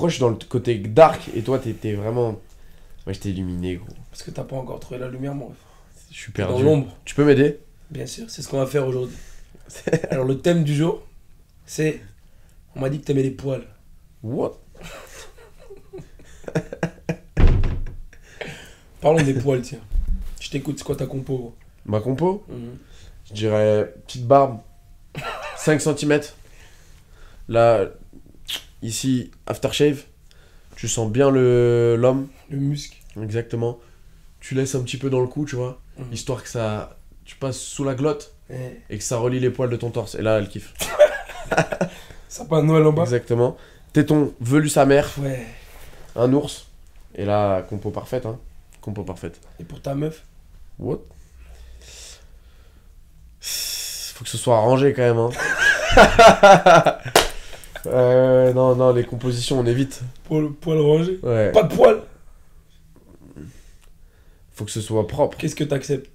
Pourquoi je suis dans le côté dark et toi, t'étais vraiment. Moi, j'étais illuminé, gros. Parce que t'as pas encore trouvé la lumière, mon ref. Je suis Dans perdu. l'ombre, Tu peux m'aider? Bien sûr, c'est ce qu'on va faire aujourd'hui. Alors, le thème du jour, c'est. On m'a dit que t'aimais les poils. What? Parlons des poils, tiens. Je t'écoute, c'est quoi ta compo gros? Ma compo? Mhm. Je dirais petite barbe, 5 cm. Là, ici, aftershave. Tu sens bien le l'homme, Le muscle. exactement. Tu laisses un petit peu dans le cou, tu vois, Mhm. histoire que ça. Tu passes sous la glotte et que ça relie les poils de ton torse. Et là, elle kiffe. Sapin de Noël en bas Exactement. Téton velu sa mère, Ouais. un ours. Et là, compo parfaite, hein. Compo parfaite. Et pour ta meuf? What? Faut que ce soit arrangé quand même, hein. Euh, non, non, les compositions, on évite. Poil, poil rangé Ouais. Pas de poil Faut que ce soit propre. Qu'est-ce que t'acceptes?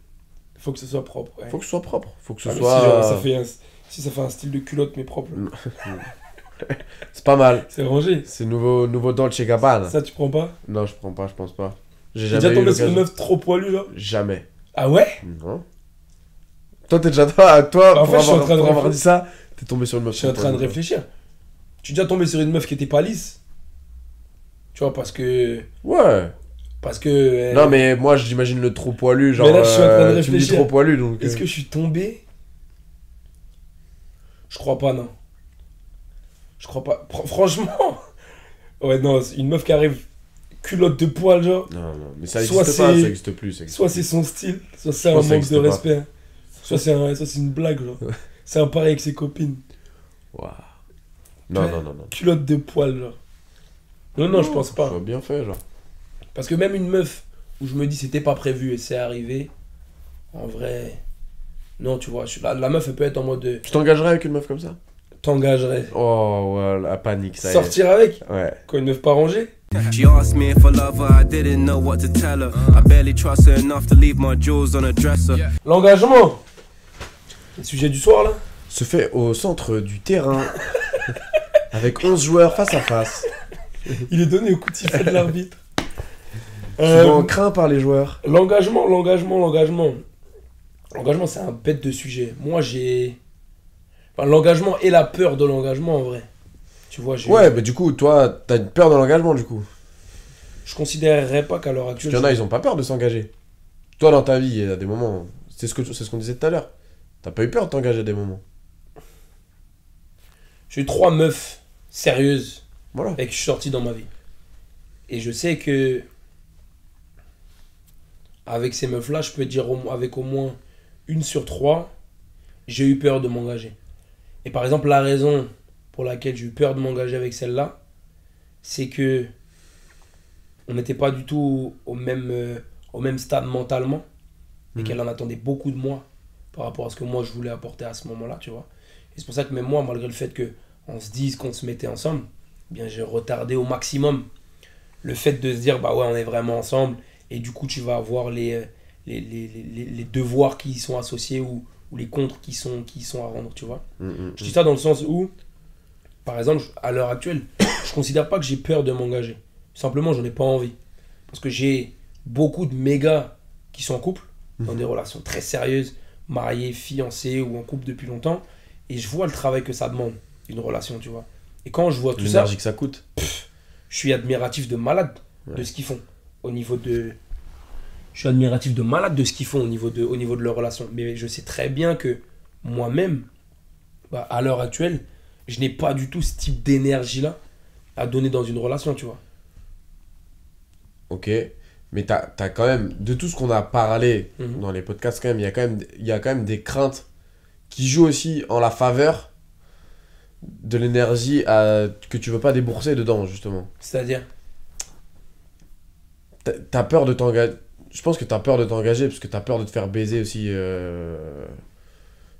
Faut que ce soit propre. Ouais. Faut que ce soit propre. Faut que ce Ah, mais soit. si, genre, ça fait un- si ça fait un style de culotte, mais propre, C'est pas mal. c'est rangé. C'est nouveau, nouveau Dolce Gabbana. Ça, tu prends pas? Non, je prends pas, je pense pas. J'ai T'es jamais déjà eu tombé sur une l'occasion. meuf trop poilue, genre? Jamais. Ah ouais? Non. Toi, t'es déjà toi, toi Bah, en pour, fait, je suis avoir, en train de pour avoir réfléchir. dit ça, t'es tombé sur une meuf. Je suis en train de réfléchir. Tu es déjà tombé sur une meuf qui était pas lisse Tu vois, parce que. Ouais. Parce que. euh, Non, mais moi, j'imagine le trop poilu. Genre, Mais là, je suis en train de euh, tu me dis réfléchir. trop poilu, donc. Est-ce euh, que je suis tombé? Je crois pas, non. Je crois pas. Fr- franchement Ouais, non, une meuf qui arrive culotte de poil, genre. Non, non, mais ça Soit existe pas, ça existe plus. ça existe Soit c'est son style, soit c'est un manque de existe pas. respect. Soit c'est un- soit c'est une blague, genre. C'est un pareil avec ses copines. Waouh. Non, Ouais. non, non, non. Culotte de poil, genre. Non, non, je pense pas. Ça bien fait, genre. Parce que même une meuf où je me dis c'était pas prévu et c'est arrivé, en vrai. Non, tu vois, je la, la meuf elle peut être en mode de, Tu t'engagerais avec une meuf comme ça? T'engagerais. Oh, ouais, la panique, ça y est. Sortir avec? Ouais. quand une meuf pas rangée She asked me if I love her, I didn't know what to tell her. I barely trust her enough to leave my jewels on a dresser. L'engagement Le sujet du soir là Se fait au centre du terrain. avec 11 joueurs face à face. Il est donné au coup de sifflet de l'arbitre. Souvent Euh, craint par les joueurs. l'engagement, l'engagement, l'engagement. L'engagement c'est un bête de sujet. Moi j'ai. Enfin, l'engagement et la peur de l'engagement en vrai. Tu vois, j'ai- Ouais, mais du coup, toi, t'as une peur de l'engagement, du coup. je considérerais pas qu'à l'heure actuelle. qu'il y en a, ils ont pas peur de s'engager. Toi, dans ta vie, il y a des moments. C'est ce c'est ce qu'on disait tout à l'heure. T'as pas eu peur de t'engager à des moments. J'ai eu trois meufs sérieuses Voilà. avec qui je suis sorti dans ma vie. Et je sais que avec ces meufs-là, je peux dire au- avec au moins une sur trois, j'ai eu peur de m'engager. Et par exemple, la raison pour laquelle j'ai eu peur de m'engager avec celle-là, c'est que on n'était pas du tout au même, euh, au même stade mentalement et Mhm. qu'elle en attendait beaucoup de moi par rapport à ce que moi je voulais apporter à ce moment-là, tu vois. Et c'est pour ça que même moi, malgré le fait que on se dise qu'on se mettait ensemble, eh bien j'ai retardé au maximum le fait de se dire bah ouais on est vraiment ensemble et du coup tu vas avoir les, euh, les, les, les, les devoirs qui y sont associés ou, ou les contres qui sont, qui sont à rendre, tu vois. Mm, mm, Je dis ça dans le sens où, par exemple, à l'heure actuelle, je considère pas que j'ai peur de m'engager. Simplement, j'en ai pas envie. Parce que j'ai beaucoup de mégas qui sont en couple, dans Mhm. des relations très sérieuses, mariés, fiancés ou en couple depuis longtemps. Et je vois le travail que ça demande, une relation, tu vois. Et quand je vois tout ça, L'énergie que ça coûte. je suis admiratif de malade de ce qu'ils font au niveau de je suis admiratif de malade de ce qu'ils font au niveau de au niveau de leur relation mais je sais très bien que moi-même bah, à l'heure actuelle je n'ai pas du tout ce type d'énergie là à donner dans une relation tu vois Ok. Mais t'as as quand même, de tout ce qu'on a parlé Mhm. dans les podcasts, quand même, il y, a quand même, il y a quand même des craintes qui jouent aussi en la faveur de l'énergie à- que tu veux pas débourser dedans, justement. c'est-à-dire? T'as- T'as peur de t'engager. Je pense que t'as peur de t'engager parce que t'as peur de te faire baiser aussi. euh,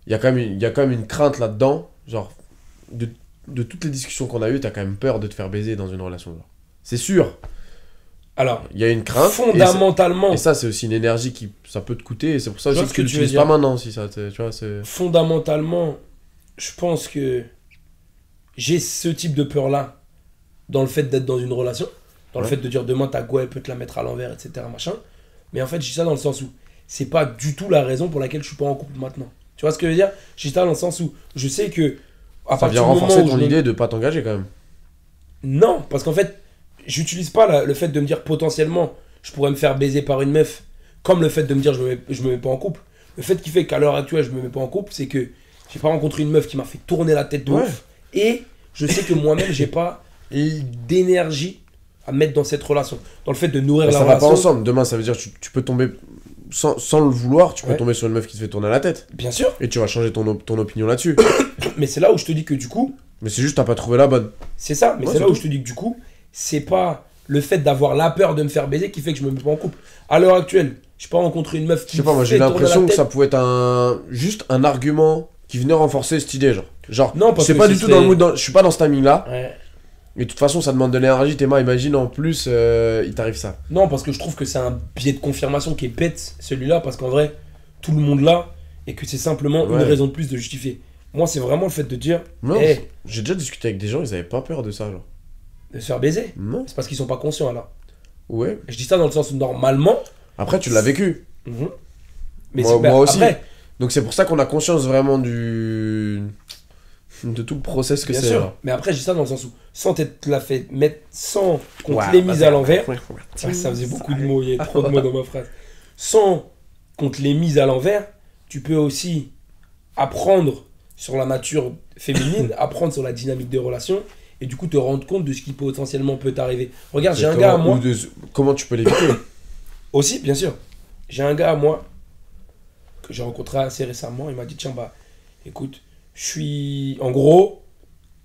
Il y, a quand même une- il y a quand même une crainte là-dedans. Genre, de, de toutes les discussions qu'on a eues, t'as quand même peur de te faire baiser dans une relation. C'est sûr, alors il y a une crainte. fondamentalement Et ça, c'est aussi une énergie qui ça peut te coûter. Et c'est pour ça Je aussi ce que que tu l'utilises pas maintenant. Si ça, tu vois, c'est. fondamentalement je pense que j'ai ce type de peur là dans le fait d'être dans une relation, dans le fait de dire demain ta go elle peut te la mettre à l'envers, etc. Machin. Mais en fait, dis ça dans le sens où c'est pas du tout la raison pour laquelle je suis pas en couple maintenant. Tu vois ce que je veux dire? Dis ça dans le sens où je sais que à Ça vient renforcer ton idée de pas t'engager quand même. non, parce qu'en fait, j'utilise pas la- le fait de me dire potentiellement je pourrais me faire baiser par une meuf, comme le fait de me dire je me mets, je me mets pas en couple. Le fait qui fait qu'à l'heure actuelle je me mets pas en couple, c'est que j'ai pas rencontré une meuf qui m'a fait tourner la tête de Ouais. ouf, et je sais que moi-même j'ai pas d'énergie à mettre dans cette relation, dans le fait de nourrir la ça va pas relation. ensemble. Demain, ça veut dire que tu, tu peux tomber sans, sans le vouloir, tu peux Ouais. tomber sur une meuf qui te fait tourner la tête. Bien sûr, Et tu vas changer ton, op- ton opinion là-dessus. mais c'est là où je te dis que du coup, Mais c'est juste, t'as pas trouvé la bonne. C'est ça, mais Ouais, c'est là où je te dis que du coup, c'est pas le fait d'avoir la peur de me faire baiser qui fait que je me mets pas en couple. À l'heure actuelle, je pas rencontré une meuf qui Je sais pas, moi j'ai l'impression que ça pouvait être un juste un argument qui venait renforcer cette idée, genre. Genre, Non, parce c'est que pas du tout dans le mood, dans- je suis pas dans ce timing là. Ouais. Mais de toute façon, ça demande de l'énergie. Théma, imagine en plus, euh, il t'arrive ça. Non, parce que je trouve que c'est un biais de confirmation qui est bête, celui-là, parce qu'en vrai, tout le monde l'a, et que c'est simplement une Ouais. raison de plus de justifier. Moi, c'est vraiment le fait de dire, Non, Eh. j'ai déjà discuté avec des gens, ils avaient pas peur de ça, genre. de se faire baiser. Non. C'est parce qu'ils sont pas conscients, alors. Ouais. Je dis ça dans le sens où, normalement, Après, tu l'as vécu. mhm. mais Moi- c'est- bah, moi aussi. après, Donc c'est pour ça qu'on a conscience vraiment du de tout le process que bien c'est. sûr, genre. mais après, dis ça dans le sens où, sans t'être la fait mettre, sans qu'on te l'ait mise bah, à l'envers, ça faisait beaucoup de mots, il y avait trop de mots dans ma phrase. Sans qu'on te l'ait mise à l'envers, tu peux aussi apprendre sur la nature féminine, apprendre sur la dynamique des relations, et du coup te rendre compte de ce qui potentiellement peut t'arriver. Regarde, j'ai un gars à moi, de- comment tu peux l'éviter aussi, bien sûr, j'ai un gars à moi que j'ai rencontré assez récemment, il m'a dit, tiens, bah, écoute, je suis, en gros,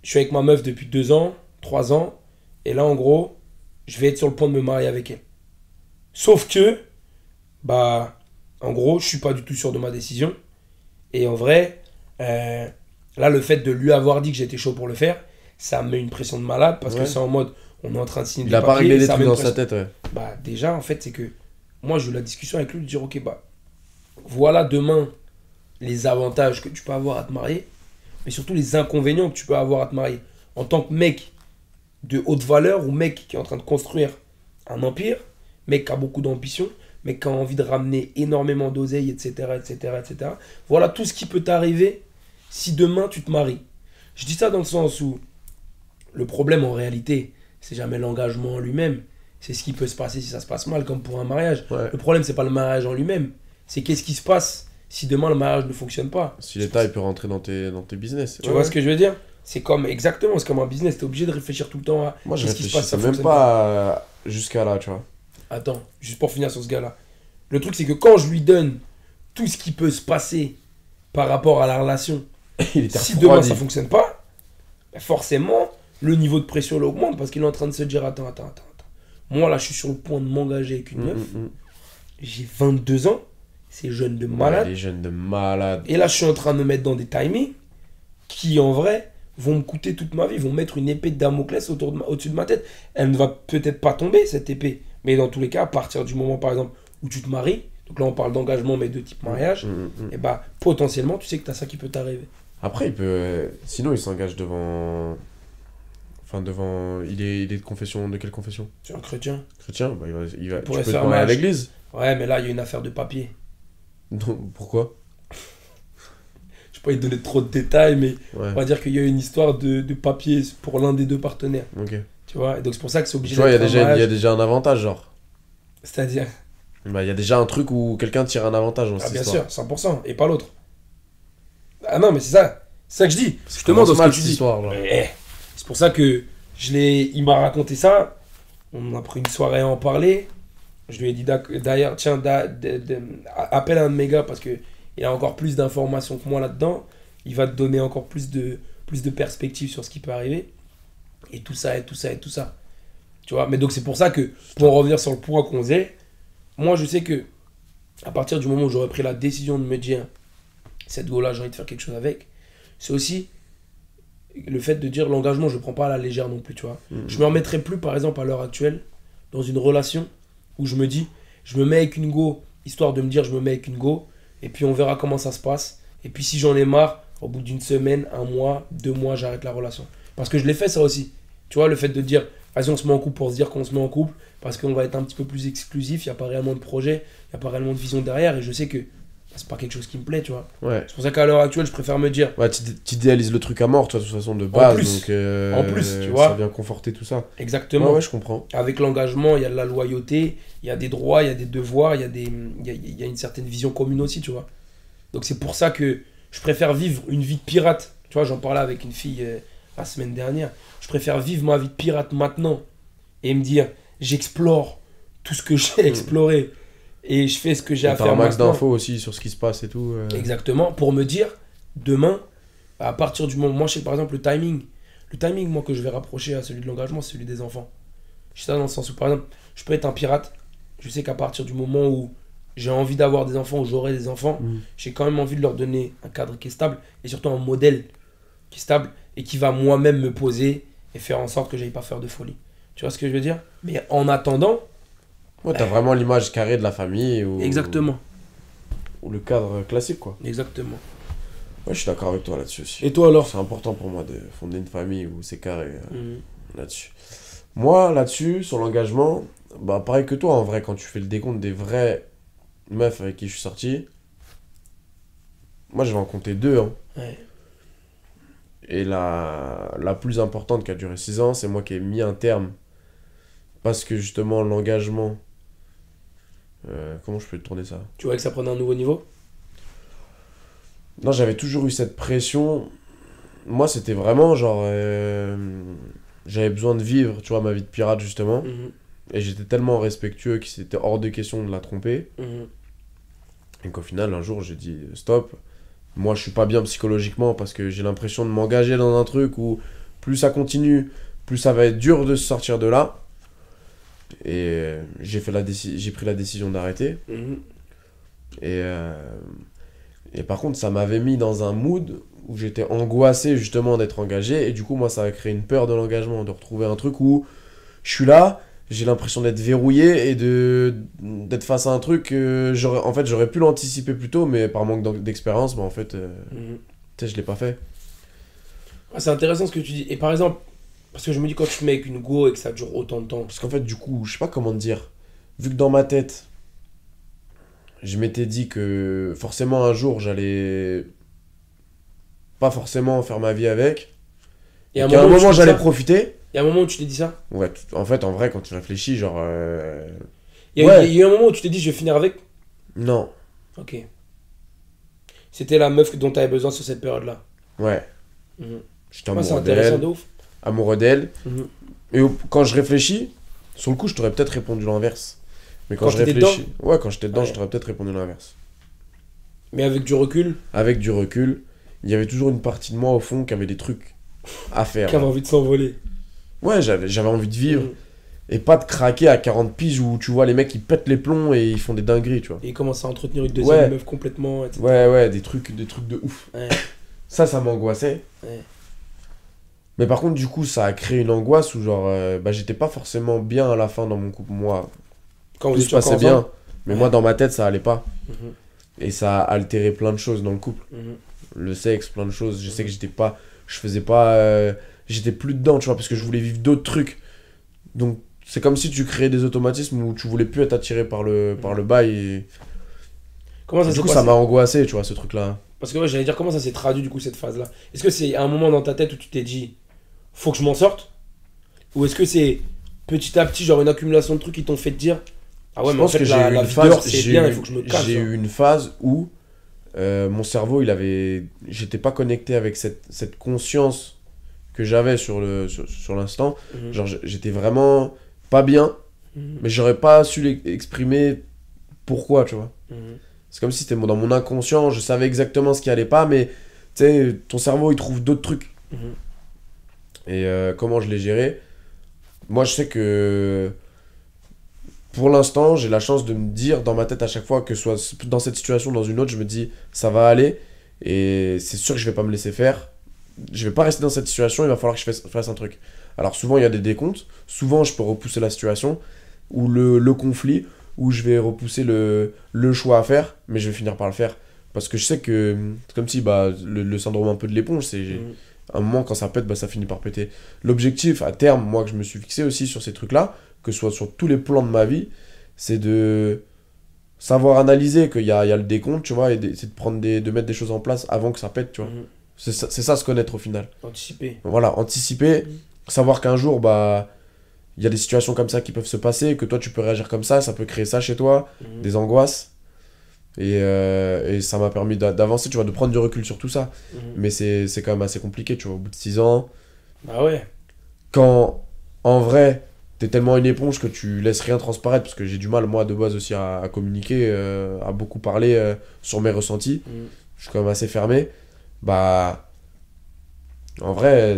je suis avec ma meuf depuis deux ans, trois ans, et là, en gros, je vais être sur le point de me marier avec elle. Sauf que, bah, en gros, je suis pas du tout sûr de ma décision. Et en vrai, euh, là, le fait de lui avoir dit que j'étais chaud pour le faire, ça me met une pression de malade parce que c'est en mode, on est en train de signer Il a pas réglé ça trucs dans sa tête, ouais. bah déjà en fait c'est que moi j'ai eu la discussion avec lui de dire ok bah voilà demain les avantages que tu peux avoir à te marier mais surtout les inconvénients que tu peux avoir à te marier. En tant que mec de haute valeur ou mec qui est en train de construire un empire mec qui a beaucoup d'ambition mec qui a envie de ramener énormément d'oseille etc etc etc voilà tout ce qui peut t'arriver si demain tu te maries. Je dis ça dans le sens où le problème en réalité c'est jamais l'engagement en lui-même. C'est ce qui peut se passer si ça se passe mal, comme pour un mariage. Ouais. Le problème, c'est pas le mariage en lui-même, c'est qu'est-ce qui se passe si demain le mariage ne fonctionne pas. Si l'État il peut rentrer dans tes, dans tes business. Tu vois ce que je veux dire? C'est comme exactement, c'est comme un business, t'es obligé de réfléchir tout le temps à Moi je qu'est-ce qui se passe, ça même pas à- jusqu'à là, tu vois. Attends, juste pour finir sur ce gars-là. Le truc, c'est que quand je lui donne tout ce qui peut se passer par rapport à la relation, Il était si demain ça fonctionne pas, bah forcément, le niveau de pression il augmente parce qu'il est en train de se dire attends, attends, attends, attends. Moi là, je suis sur le point de m'engager avec une Mm, meuf. mm, mm. J'ai 22 ans, c'est jeune de Ouais, malade. les jeunes de malade. Et là, je suis en train de me mettre dans des timings qui, en vrai, vont me coûter toute ma vie, vont mettre une épée de Damoclès autour de ma- au-dessus de ma tête. Elle ne va peut-être pas tomber, cette épée. Mais dans tous les cas, à partir du moment, par exemple, où tu te maries, donc là, on parle d'engagement, mais de type mariage, Mm, mm, mm. et bah, potentiellement, tu sais que tu as ça qui peut t'arriver. Après, il peut. Sinon, il s'engage devant. Enfin, devant. Il est, il est de confession. De quelle confession? Tu es un chrétien Chrétien? Bah, il va, il va... Tu pourrait peux te faire marier à l'église Ouais, mais là, il y a une affaire de papier. Donc, pourquoi? Je vais pas y donner trop de détails, mais Ouais, on va dire qu'il y a une histoire de, de papier pour l'un des deux partenaires. ok. Tu vois Et donc, c'est pour ça que c'est obligé Tu vois, il y, a déjà, il y a mariage. déjà un avantage, genre. C'est-à-dire? Bah, il y a déjà un truc où quelqu'un tire un avantage dans Ah cette bien histoire. sûr, 100%, et pas l'autre. Ah non, mais c'est ça, c'est ça que je dis. Justement, Commence dans ce que tu dis. Eh, C'est pour ça que je l'ai, il m'a raconté ça. On a pris une soirée à en parler. Je lui ai dit d'ailleurs, tiens, da- de- de- appelle un de mes gars parce que il a encore plus d'informations que moi là-dedans. Il va te donner encore plus de, plus de perspectives sur ce qui peut arriver. Et tout ça, et tout ça, et tout ça. Tu vois, mais donc c'est pour ça que, pour en revenir sur le point qu'on faisait, moi je sais que à partir du moment où j'aurais pris la décision de me dire cette go-là, j'ai envie de faire quelque chose avec, c'est aussi le fait de dire l'engagement, je ne prends pas à la légère non plus, tu vois. Mhm. Je me remettrai plus, par exemple, à l'heure actuelle, dans une relation où je me dis, je me mets avec une go, histoire de me dire, je me mets avec une go, et puis on verra comment ça se passe. Et puis si j'en ai marre, au bout d'une semaine, un mois, deux mois, j'arrête la relation. Parce que je l'ai fait ça aussi. Tu vois, le fait de dire, vas-y, on se met en couple pour se dire qu'on se met en couple, parce qu'on va être un petit peu plus exclusif, il n'y a pas réellement de projet, il n'y a pas réellement de vision derrière, et je sais que c'est pas quelque chose qui me plaît, tu vois. Ouais. C'est pour ça qu'à l'heure actuelle, je préfère me dire, Ouais, tu tu idéalises le truc à mort, toi, de toute façon, de base. plus. donc, euh, En plus, tu vois. Ça vient conforter tout ça. exactement, Ouais, ouais, je comprends. avec l'engagement, il y a de la loyauté, il y a des droits, il y a des devoirs, il y, a des- y, a, y a une certaine vision commune aussi, tu vois. Donc c'est pour ça que je préfère vivre une vie de pirate. Tu vois, j'en parlais avec une fille euh, la semaine dernière. Je préfère vivre ma vie de pirate maintenant et me dire, j'explore tout ce que j'ai exploré et je fais ce que j'ai à faire un max d'infos aussi sur ce qui se passe et tout. euh. Exactement, pour me dire, demain, à partir du moment, moi je sais par exemple le timing, le timing moi que je vais rapprocher à celui de l'engagement, c'est celui des enfants. Je sais ça dans le sens où par exemple, je peux être un pirate, je sais qu'à partir du moment où j'ai envie d'avoir des enfants ou j'aurai des enfants, Mhm. j'ai quand même envie de leur donner un cadre qui est stable et surtout un modèle qui est stable et qui va moi-même me poser et faire en sorte que j'aille pas faire de folie. Tu vois ce que je veux dire? Mais en attendant, Ouais, t'as vraiment l'image carrée de la famille ou, exactement, ou le cadre classique, quoi. exactement. Ouais, je suis d'accord avec toi là-dessus aussi. Et toi alors? C'est important pour moi de fonder une famille où c'est carré euh, Mhm. là-dessus. Moi, là-dessus, sur l'engagement, bah pareil que toi, en vrai, quand tu fais le décompte des vraies meufs avec qui je suis sorti, moi, je vais en compter deux. Hein. Ouais. Et la, la plus importante qui a duré 6 ans, c'est moi qui ai mis un terme. Parce que justement, l'engagement. Euh, comment je peux tourner ça Tu vois que ça prenait un nouveau niveau? Non, j'avais toujours eu cette pression. Moi, c'était vraiment genre. euh, j'avais besoin de vivre, tu vois, ma vie de pirate, justement. Mhm. Et j'étais tellement respectueux que c'était hors de question de la tromper. Mhm. Et qu'au final, un jour, j'ai dit stop. Moi, je suis pas bien psychologiquement parce que j'ai l'impression de m'engager dans un truc où plus ça continue, plus ça va être dur de se sortir de là. Et euh, j'ai fait la j'ai pris la décision d'arrêter. Mhm. Et, euh, et par contre, ça m'avait mis dans un mood où j'étais angoissé justement d'être engagé. Et du coup, moi, ça a créé une peur de l'engagement, de retrouver un truc où je suis là, j'ai l'impression d'être verrouillé et de d'être face à un truc que j'aurais en fait j'aurais pu l'anticiper plus tôt mais par manque d'expérience bah en fait euh, Mhm. tu sais je l'ai pas fait Ah, c'est intéressant ce que tu dis. Et par exemple, parce que je me dis quand tu te mets avec une go et que ça dure autant de temps, parce qu'en fait du coup je sais pas comment te dire vu que dans ma tête je m'étais dit que forcément un jour j'allais pas forcément faire ma vie avec il y et a un moment, moment j'allais profiter Il y a un moment où tu t'es dit ça ouais en fait en vrai quand tu réfléchis genre euh, Il y, a, Ouais. il y a eu un moment où tu t'es dit je vais finir avec non Ok. C'était la meuf dont tu avais besoin sur cette période-là. ouais Mhm. j'étais c'est intéressant de ouf. Amoureux d'elle Mhm. Et quand je réfléchis, sur le coup, je t'aurais peut-être répondu l'inverse. Mais quand, Quand je réfléchis. Ouais, quand j'étais dedans, Ouais. je t'aurais peut-être répondu l'inverse. Mais avec du recul, Avec du recul, il y avait toujours une partie de moi au fond qui avait des trucs à faire. qui avait envie de s'envoler. Ouais, j'avais j'avais envie de vivre. Mhm. Et pas de craquer à 40 piges où tu vois les mecs ils pètent les plombs et ils font des dingueries, tu vois. Et il commence à entretenir une deuxième Ouais. meuf complètement. etc. Ouais, ouais, des trucs, des trucs de ouf. Ouais. Ça, ça m'angoissait. Ouais. Mais par contre, du coup, ça a créé une angoisse où, genre, euh, bah, j'étais pas forcément bien à la fin dans mon couple. Moi, Quand vous tout se passait bien. Mais Ouais. moi, dans ma tête, ça allait pas. Mhm. Et ça a altéré plein de choses dans le couple. Mhm. Le sexe, plein de choses. Je sais que j'étais pas. Je faisais pas. euh, j'étais plus dedans, tu vois, parce que je voulais vivre d'autres trucs. Donc, c'est comme si tu créais des automatismes où tu voulais plus être attiré par le, par le bail. Et... Comment ça du coup, passé ça m'a angoissé, tu vois, ce truc-là. Parce que ouais, j'allais dire comment ça s'est traduit du coup cette phase-là? Est-ce que c'est un moment dans ta tête où tu t'es dit faut que je m'en sorte Ou est-ce que c'est petit à petit genre une accumulation de trucs qui t'ont fait te dire ah ouais je mais en pense fait que j'ai la, eu la c'est bien, il faut que je me casse. J'ai genre. eu une phase où euh, mon cerveau, il avait. J'étais pas connecté avec cette, cette conscience que j'avais sur le sur, sur l'instant. Mhm. Genre, j'étais vraiment pas bien, Mhm. mais j'aurais pas su exprimer pourquoi, tu vois. Mhm. C'est comme si c'était dans mon inconscient, je savais exactement ce qui allait pas, mais tu sais, ton cerveau il trouve d'autres trucs. Et euh, comment je l'ai géré? Moi je sais que pour l'instant j'ai la chance de me dire dans ma tête à chaque fois que soit dans cette situation ou dans une autre, je me dis ça va aller et c'est sûr que je vais pas me laisser faire. Je vais pas rester dans cette situation, il va falloir que je fasse, un truc. Alors souvent il y a des décomptes, souvent je peux repousser la situation ou le, le conflit où je vais repousser le, le choix à faire, mais je vais finir par le faire. Parce que je sais que c'est comme si bah, le, le syndrome un peu de l'éponge, c'est Mhm. À un moment, quand ça pète, bah, ça finit par péter. L'objectif, à terme, moi, que je me suis fixé aussi sur ces trucs-là, que ce soit sur tous les plans de ma vie, c'est de savoir analyser qu'il y a, il y a le décompte, tu vois, et de, c'est de, prendre des, de mettre des choses en place avant que ça pète, tu vois. Mhm. C'est ça, c'est ça se connaître au final. Anticiper. Voilà, anticiper, Mhm. savoir qu'un jour, bah, il y a des situations comme ça qui peuvent se passer, que toi tu peux réagir comme ça, ça peut créer ça chez toi, Mhm. des angoisses. Et, euh, et ça m'a permis d'a- d'avancer, tu vois, de prendre du recul sur tout ça. Mhm. Mais c'est quand même assez compliqué, tu vois, au bout de 6 ans. Bah ouais. Quand, en vrai, t'es tellement une éponge que tu laisses rien transparaître, parce que j'ai du mal, moi, de base aussi, à, à communiquer, euh, à beaucoup parler euh, sur mes ressentis. Mhm. Je suis quand même assez fermé. Bah. En vrai,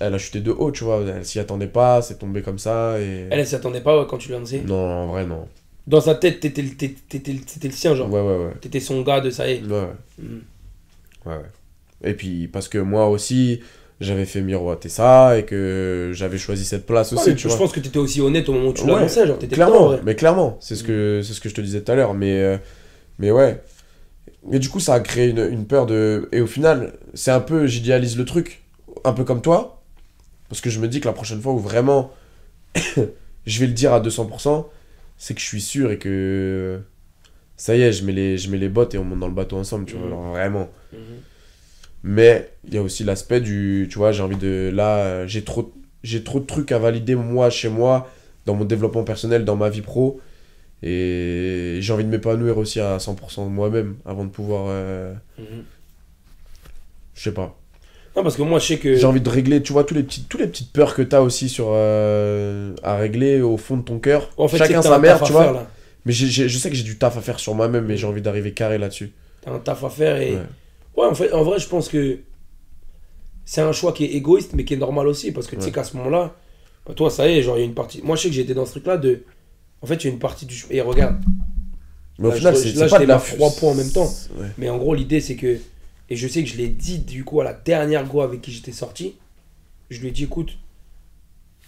elle a chuté de haut, tu vois. Elle s'y attendait pas, c'est tombé comme ça. Et... Elle, elle s'y attendait pas ouais, quand tu lui annoncé? Non, en vrai, non. Dans sa tête, t'étais le, t'étais- t'étais le- c'était le sien, genre. Ouais, ouais, ouais. T'étais son gars de ça y est. Ouais, ouais. Mhm. ouais, ouais. Et puis, parce que moi aussi, j'avais fait miroiter ça et que j'avais choisi cette place Ouais, aussi, mais tu je vois. pense que t'étais aussi honnête au moment où tu Ouais, l'annonçais, genre t'étais dedans, clairement, ouais. mais clairement, c'est ce que c'est ce que je te disais tout à l'heure, mais euh, mais ouais. Mais du coup, ça a créé une, une peur de et au final, c'est un peu j'idéalise le truc, un peu comme toi, parce que je me dis que la prochaine fois où vraiment je vais le dire à 200%, c'est que je suis sûr et que ça y est, je mets les je mets les bottes et on monte dans le bateau ensemble, tu vois, Mhm. vraiment. Mhm. Mais il y a aussi l'aspect du, tu vois, j'ai envie de, là, j'ai trop, j'ai trop de trucs à valider moi, chez moi, dans mon développement personnel, dans ma vie pro. Et j'ai envie de m'épanouir aussi à 100% de moi-même avant de pouvoir, euh, Mhm. je sais pas. Non, parce que moi, je sais que. J'ai envie de régler, tu vois, tous les petites, toutes les petites peurs que t'as aussi sur, euh, à régler au fond de ton cœur. En fait, Chacun sa mère, tu vois. faire. Mais je sais que j'ai du taf à faire sur moi-même, mais j'ai envie d'arriver carré là-dessus. T'as un taf à faire et. Ouais. Ouais, en fait, en vrai, je pense que c'est un choix qui est égoïste, mais qui est normal aussi, parce que tu sais Ouais. qu'à ce moment-là, bah, toi, ça y est, genre, il y a une partie. Moi, je sais que j'étais dans ce truc-là de. En fait, il y a une partie du. Et regarde, Mais au Là, final, c'est pas de la trois points en même temps. Ouais. mais en gros, l'idée, c'est que. Et je sais que je l'ai dit, du coup, à la dernière go avec qui j'étais sorti. Je lui ai dit, écoute,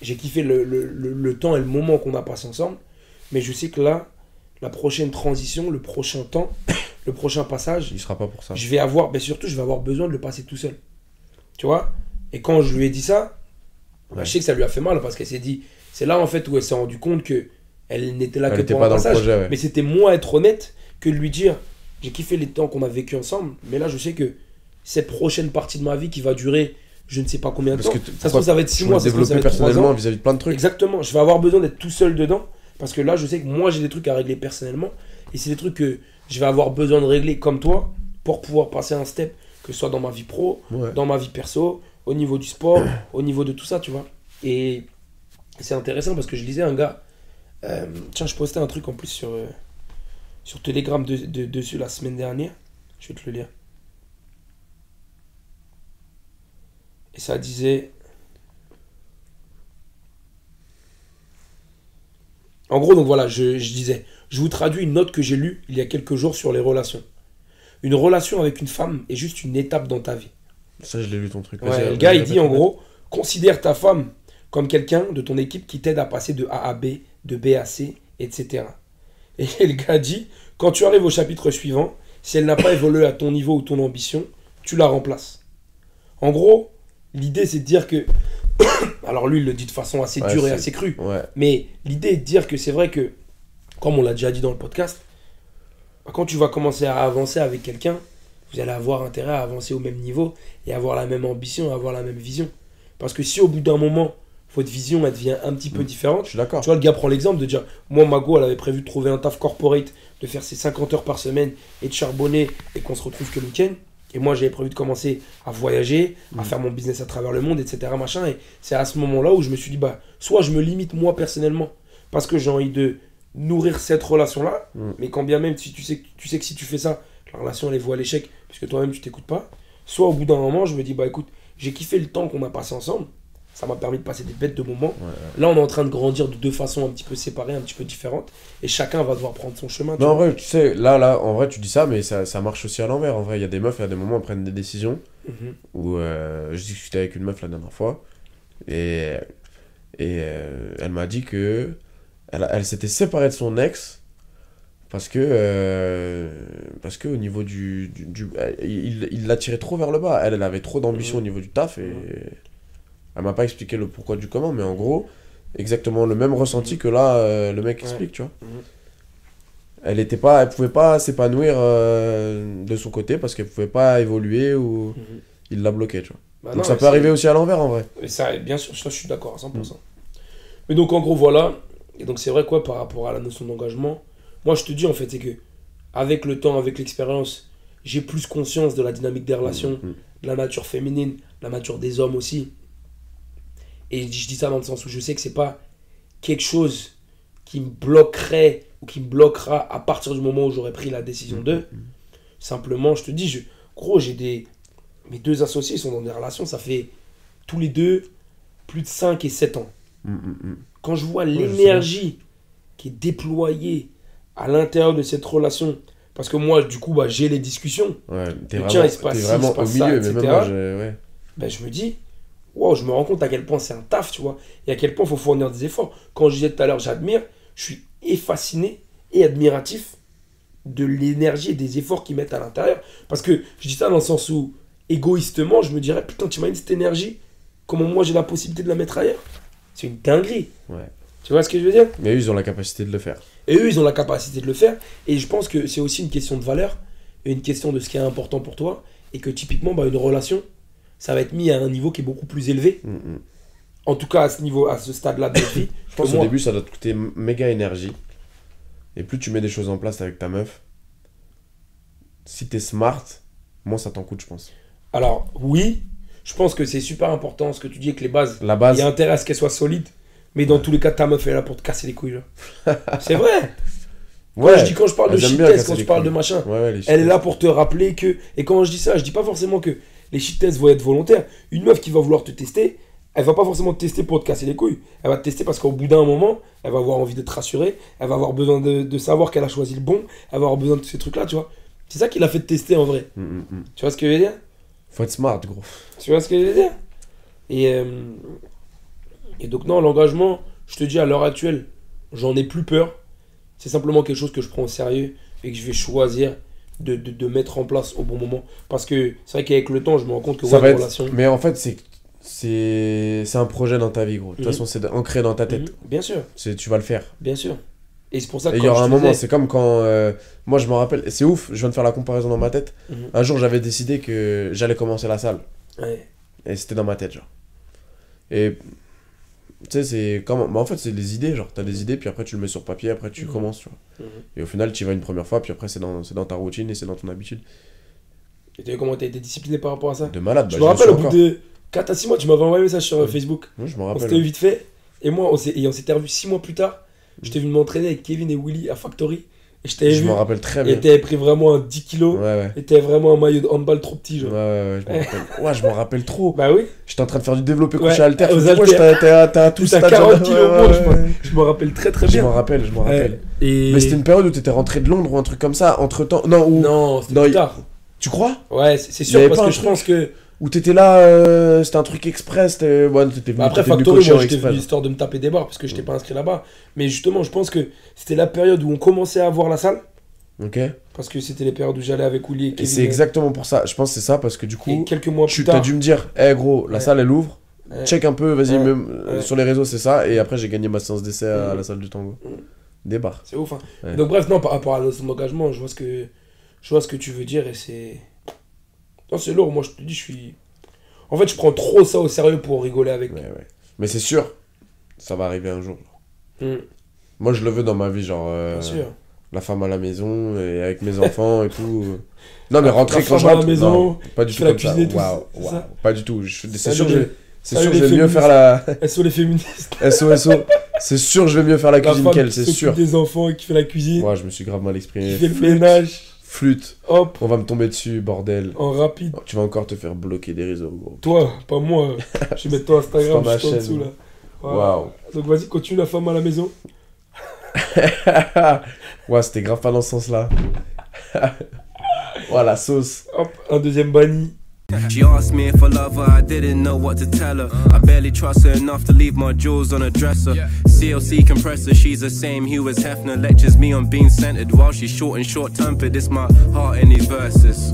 j'ai kiffé le, le- le- le temps et le moment qu'on a passé ensemble, mais je sais que là, la prochaine transition, le prochain temps, le prochain passage, Il sera pas pour ça. je vais avoir, mais surtout, je vais avoir besoin de le passer tout seul. Tu vois? Et quand je lui ai dit ça, bah, je sais que ça lui a fait mal parce qu'elle s'est dit, c'est là en fait où elle s'est rendu compte que elle n'était là Elle que pour pas un dans le passage. projet, ouais. Mais c'était moi être honnête que de lui dire, j'ai kiffé les temps qu'on a vécu ensemble, mais là je sais que cette prochaine partie de ma vie qui va durer, je ne sais pas combien de Parce temps. que ça se trouve ça va être 6 Je mois, me ça se trouve ça va développer être 3 personnellement vis-à-vis de plein de trucs. Exactement, je vais avoir besoin d'être tout seul dedans parce que là je sais que moi j'ai des trucs à régler personnellement et c'est des trucs que je vais avoir besoin de régler comme toi pour pouvoir passer un step que ce soit dans ma vie pro, Ouais. dans ma vie perso, au niveau du sport, au niveau de tout ça, tu vois. Et c'est intéressant parce que je lisais un gars, euh, tiens je postais un truc en plus sur, euh, sur Telegram de- de- dessus la semaine dernière, je vais te le lire. Et ça disait, En gros, donc voilà, je, je disais, je vous traduis une note que j'ai lue il y a quelques jours sur les relations. Une relation avec une femme est juste une étape dans ta vie. Ça, je l'ai lu ton truc. Ouais, le gars, il dit en gros, considère ta femme comme quelqu'un de ton équipe qui t'aide à passer de A à B, de B à C, etc. Et le gars dit, quand tu arrives au chapitre suivant, si elle n'a pas évolué à ton niveau ou ton ambition, tu la remplaces. En gros, l'idée c'est de dire que... Alors lui, il le dit de façon assez Ouais, dure et assez crue. Ouais. Mais l'idée est de dire que c'est vrai que, comme on l'a déjà dit dans le podcast, quand tu vas commencer à avancer avec quelqu'un, vous allez avoir intérêt à avancer au même niveau et avoir la même ambition, avoir la même vision. Parce que si au bout d'un moment, votre vision elle devient un petit peu Mm. différente, Je suis d'accord. tu vois, le gars prend l'exemple de dire Moi, Mago, elle avait prévu de trouver un taf corporate, de faire ses 50 heures par semaine et de charbonner et qu'on se retrouve que le week-end. Et moi, j'avais prévu de commencer à voyager, à Mm. faire mon business à travers le monde, etc. Machin. Et c'est à ce moment-là où je me suis dit bah, Soit je me limite moi personnellement, parce que j'ai envie de nourrir cette relation-là, Mm. mais quand bien même, si tu sais, que- tu sais que si tu fais ça, la relation elle est vouée à l'échec, puisque toi-même tu t'écoutes pas. Soit au bout d'un moment, je me dis Bah écoute, j'ai kiffé le temps qu'on a passé ensemble. Ça m'a permis de passer des bêtes de moments. Ouais, ouais. Là, on est en train de grandir de deux façons un petit peu séparées, un petit peu différentes. Et chacun va devoir prendre son chemin. Non, en vrai, tu sais, là, là, en vrai, tu dis ça, mais ça, ça marche aussi à l'envers. En vrai, il y a des meufs, il y a des moments où elles prennent des décisions. Mhm. Où euh, je discutais avec une meuf la dernière fois. Et, et euh, elle m'a dit que elle, elle s'était séparée de son ex Parce que, euh, parce que au niveau du. du, du- il il l'a tiré trop vers le bas. Elle, elle avait trop d'ambition Mhm. au niveau du taf et. Elle m'a pas expliqué le pourquoi du comment, mais en gros, exactement le même ressenti que là, euh, le mec Ouais. explique, tu vois. Mhm. Elle était pas, elle pouvait pas s'épanouir euh, de son côté parce qu'elle pouvait pas évoluer ou Mhm. il l'a bloqué, tu vois. Bah Donc non, ça peut arriver aussi à l'envers en vrai. Et ça, bien sûr, ça, je suis d'accord à 100%. Mm. Mais donc, en gros, voilà. Et donc, c'est vrai, quoi, par rapport à la notion d'engagement, moi, je te dis, en fait, c'est que, avec le temps, avec l'expérience, j'ai plus conscience de la dynamique des relations, Mhm. de la nature féminine, la nature des hommes aussi. Et je dis ça dans le sens où je sais que c'est pas quelque chose qui me bloquerait ou qui me bloquera à partir du moment où j'aurais pris la décision Mhm. d'eux. Simplement, je te dis, je, gros, j'ai des. Mes deux associés sont dans des relations, ça fait tous les deux plus de 5 et 7 ans. Mm, mm, mm. Quand je vois l'énergie qui est déployée à l'intérieur de cette relation, parce que moi, du coup, bah, j'ai les discussions, Ouais, t'es vraiment, tien, il se passe vraiment il se passe au ça, milieu, mais même moi, je- ouais. ben, je me dis, wow, je me rends compte à quel point c'est un taf, tu vois, et à quel point il faut fournir des efforts. Quand je disais tout à l'heure, j'admire, je suis et fasciné et admiratif de l'énergie et des efforts qu'ils mettent à l'intérieur. Parce que je dis ça dans le sens où, égoïstement, je me dirais, putain, tu imagines cette énergie, comment moi j'ai la possibilité de la mettre ailleurs? C'est une dinguerie. Ouais. Tu vois ce que je veux dire? Mais eux, ils ont la capacité de le faire. Et eux, ils ont la capacité de le faire. Et je pense que c'est aussi une question de valeur, et une question de ce qui est important pour toi. Et que typiquement, bah, une relation, ça va être mis à un niveau qui est beaucoup plus élevé. Mm, mm. En tout cas, à ce niveau, à ce stade-là de notre vie. Je pense que au moi. début, ça doit te coûter méga énergie. Et plus tu mets des choses en place avec ta meuf, si t'es smart, moins ça t'en coûte, je pense. Alors, oui, je pense que c'est super important ce que tu dis avec les bases. La Il base, y a intérêt à ce qu'elles soient solides. Mais dans tous les cas, ta meuf est là pour te casser les couilles. c'est vrai. Quand je dis quand je parle de elles aiment shit bien test, casser quand je parle de machin, ouais, elle est là pour te rappeler que. Et quand je dis ça, je dis pas forcément que les shit tests vont être volontaires. Une meuf qui va vouloir te tester, elle va pas forcément te tester pour te casser les couilles. Elle va te tester parce qu'au bout d'un moment, elle va avoir envie d'être rassurée. Elle va avoir besoin de, de savoir qu'elle a choisi le bon. Elle va avoir besoin de tous ces trucs-là, tu vois. C'est ça qui l'a fait te tester en vrai. Mm, mm, mm. Tu vois ce que je veux dire? Faut être smart, gros. Tu vois ce que je veux dire? Et, euh, et donc, non, l'engagement, je te dis à l'heure actuelle, j'en ai plus peur. C'est simplement quelque chose que je prends au sérieux et que je vais choisir de, de, de mettre en place au bon moment. Parce que c'est vrai qu'avec le temps, je me rends compte que Ça ouais, va être- relation. Mais en fait, c'est c'est un projet dans ta vie, gros. De toute Mhm. façon, c'est ancré dans ta tête. Mhm, Bien sûr, C'est Tu vas le faire. bien sûr. Et c'est pour ça que il y aura un moment, c'est comme quand. euh, moi, je me rappelle, c'est ouf, je viens de faire la comparaison dans ma tête. Mhm. Un jour, j'avais décidé que j'allais commencer la salle. Ouais. Et c'était dans ma tête, genre. Et. Tu sais, c'est comme. bah, en fait, c'est des idées, genre. T'as des idées, puis après, tu le mets sur papier, après, tu Mhm. commences, tu vois. Mhm. Et au final, tu y vas une première fois, puis après, c'est dans, dans ta routine et c'est dans ton habitude. Et tu vu comment tu as été discipliné par rapport à ça De malade, Je bah, me je le rappelle, au bout encore. de 4 à 6 mois, tu m'avais envoyé un message sur euh. Facebook. Ouais, je me On rappelle. s'était vite fait. Et moi, on on s'était revu 6 mois plus tard. J'étais venu m'entraîner avec Kevin et Willy à Factory. Et je Je rappelle très Et bien. t'avais pris vraiment un 10 Ouais, kilos. ouais. Et t'avais vraiment un maillot de handball trop petit, Ouais, genre. ouais, ouais, je me rappelle. Ouais, je m'en rappelle trop. Bah oui, J'étais en train de faire du développé Ouais, couché à- t'es à tout T'as stade, 40 genre, kilos ouais, ouais, je ouais. je me rappelle très très Je bien. m'en rappelle, je m'en rappelle. Ouais. Et... Mais c'était une période où t'étais rentré de Londres ou un truc comme ça, entre temps. Non, où. Non, c'était plus tard. Tu crois? Ouais, c'est sûr, parce que je pense que. Où t'étais là, euh, c'était un truc express. Ouais, t'étais venu, Bah après, Factory, moi j'étais venu histoire de me taper des barres parce que je t'ai Mm. pas inscrit là-bas. Mais justement, je pense que c'était la période où on commençait à voir la salle. Ok. Parce que c'était les périodes où j'allais avec Willy et c'est exactement pour ça. Je pense que c'est ça parce que du Et coup, quelques mois tu plus tard. dû me dire, hé gros, la Ouais. salle elle ouvre. Ouais. Check un peu, vas-y, euh, sur les réseaux, c'est ça. Et après, j'ai gagné ma séance d'essai à Mm. la salle du tango. Mm. Des bars. C'est ouf. Hein. Donc bref, non, par rapport à la notion d'engagement, je vois ce que je vois ce que tu veux dire et c'est non, c'est lourd. Moi, je te dis, je suis. En fait, je prends trop ça au sérieux pour rigoler avec. Ouais, ouais. Mais c'est sûr, ça va arriver un jour. Mm, Moi, je le veux dans ma vie, genre. euh, bien sûr. la femme à la maison et avec mes enfants et tout. Non, mais rentrer la quand je femme à la rentre. maison, non, pas du tout comme ça. tout, ça Pas du tout. Je- C'est sûr, que je c'est sûr, je les vais mieux faire la. Elles sont les féministes. SOSO. C'est sûr, je vais mieux faire la cuisine qu'elle, c'est sûr. des enfants et qui fait la cuisine, Ouais, je me suis grave mal exprimé. qui fait le ménage. Flûte. Hop, On va me tomber dessus, bordel. en rapide. Tu vas encore te faire bloquer des réseaux, gros. Toi, pas moi. Je vais mettre ton Instagram juste en dessous là. Voilà. Waouh. Donc vas-y, continue la femme à la maison. ouais, c'était grave pas dans ce sens-là. la sauce. Hop, un deuxième banni. She asked me if I love her, I didn't know what to tell her. I barely trust her enough to leave my jewels on a dresser. CLC compressor, she's the same hue as Hefner. Lectures me on being centered while she's short and short tempered. It's my heart in these verses.